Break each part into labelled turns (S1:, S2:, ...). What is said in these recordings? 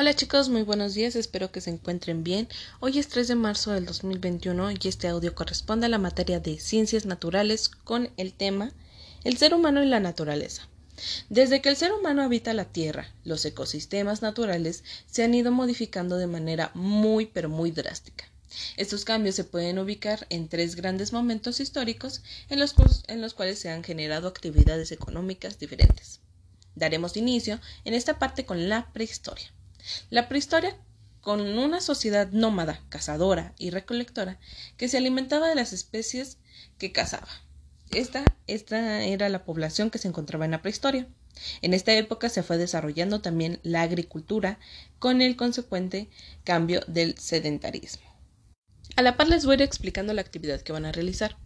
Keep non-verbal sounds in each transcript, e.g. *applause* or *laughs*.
S1: Hola chicos, muy buenos días, espero que se encuentren bien. Hoy es 3 de marzo del 2021 y este audio corresponde a la materia de ciencias naturales con el tema El ser humano y la naturaleza. Desde que el ser humano habita la Tierra, los ecosistemas naturales se han ido modificando de manera muy pero muy drástica. Estos cambios se pueden ubicar en tres grandes momentos históricos en los, en los cuales se han generado actividades económicas diferentes. Daremos inicio en esta parte con la prehistoria. La prehistoria con una sociedad nómada, cazadora y recolectora que se alimentaba de las especies que cazaba. Esta, esta era la población que se encontraba en la prehistoria. En esta época se fue desarrollando también la agricultura con el consecuente cambio del sedentarismo. A la par les voy a ir explicando la actividad que van a realizar.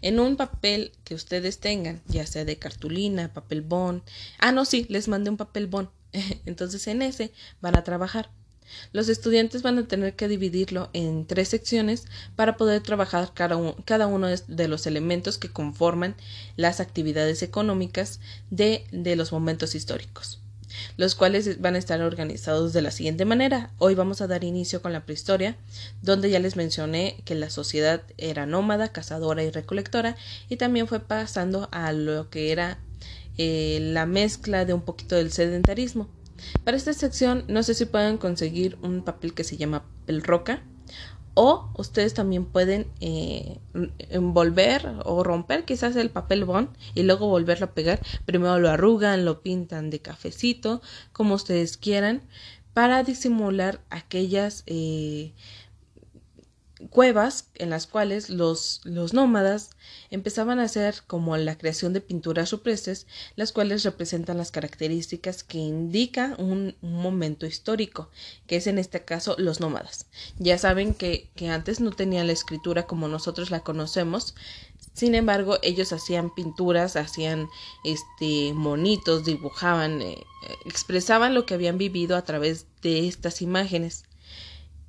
S1: En un papel que ustedes tengan, ya sea de cartulina, papel bond. Ah, no, sí, les mandé un papel bond. *laughs* Entonces en ese van a trabajar. Los estudiantes van a tener que dividirlo en tres secciones para poder trabajar cada, uno de los elementos que conforman las actividades económicas de, de los momentos históricos los cuales van a estar organizados de la siguiente manera. Hoy vamos a dar inicio con la prehistoria, donde ya les mencioné que la sociedad era nómada, cazadora y recolectora, y también fue pasando a lo que era eh, la mezcla de un poquito del sedentarismo. Para esta sección no sé si pueden conseguir un papel que se llama papel roca o ustedes también pueden eh, envolver o romper quizás el papel bond y luego volverlo a pegar. Primero lo arrugan, lo pintan de cafecito, como ustedes quieran, para disimular aquellas eh, cuevas en las cuales los, los nómadas empezaban a hacer como la creación de pinturas rupestres, las cuales representan las características que indica un, momento histórico, que es en este caso los nómadas. Ya saben que, que antes no tenían la escritura como nosotros la conocemos, sin embargo, ellos hacían pinturas, hacían este monitos, dibujaban, eh, expresaban lo que habían vivido a través de estas imágenes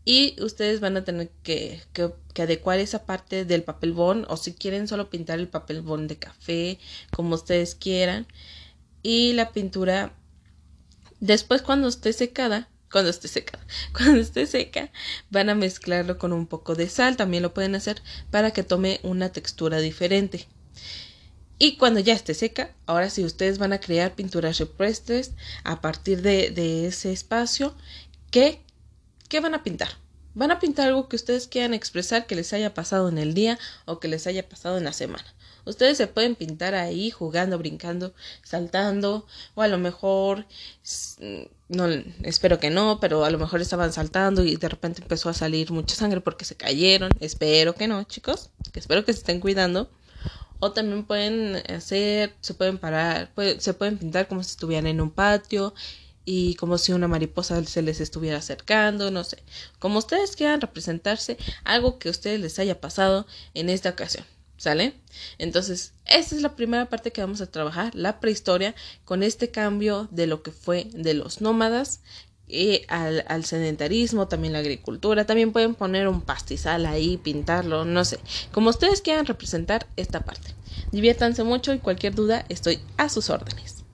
S1: y ustedes van a tener que, que, adecuar esa parte del papel bond o si quieren solo pintar el papel bond de café como ustedes quieran. Y la pintura después cuando esté secada cuando esté secada *laughs* cuando esté seca van a mezclarlo con un poco de sal también lo pueden hacer para que tome una textura diferente. Y cuando ya esté seca, ahora sí ustedes van a crear pinturas represtres a partir de, de ese espacio que ¿Qué van a pintar? Van a pintar algo que ustedes quieran expresar que les haya pasado en el día o que les haya pasado en la semana. Ustedes se pueden pintar ahí jugando, brincando, saltando o a lo mejor no espero que no, pero a lo mejor estaban saltando y de repente empezó a salir mucha sangre porque se cayeron. Espero que no, chicos, que espero que se estén cuidando. O también pueden hacer, se pueden parar, se pueden pintar como si estuvieran en un patio y como si una mariposa se les estuviera acercando, no sé, como ustedes quieran representarse algo que a ustedes les haya pasado en esta ocasión. ¿Sale? Entonces, esta es la primera parte que vamos a trabajar, la prehistoria, con este cambio de lo que fue de los nómadas y al, al, sedentarismo, también la agricultura. También pueden poner un pastizal ahí, pintarlo, no sé, como ustedes quieran representar esta parte. Diviértanse mucho y cualquier duda estoy a sus órdenes.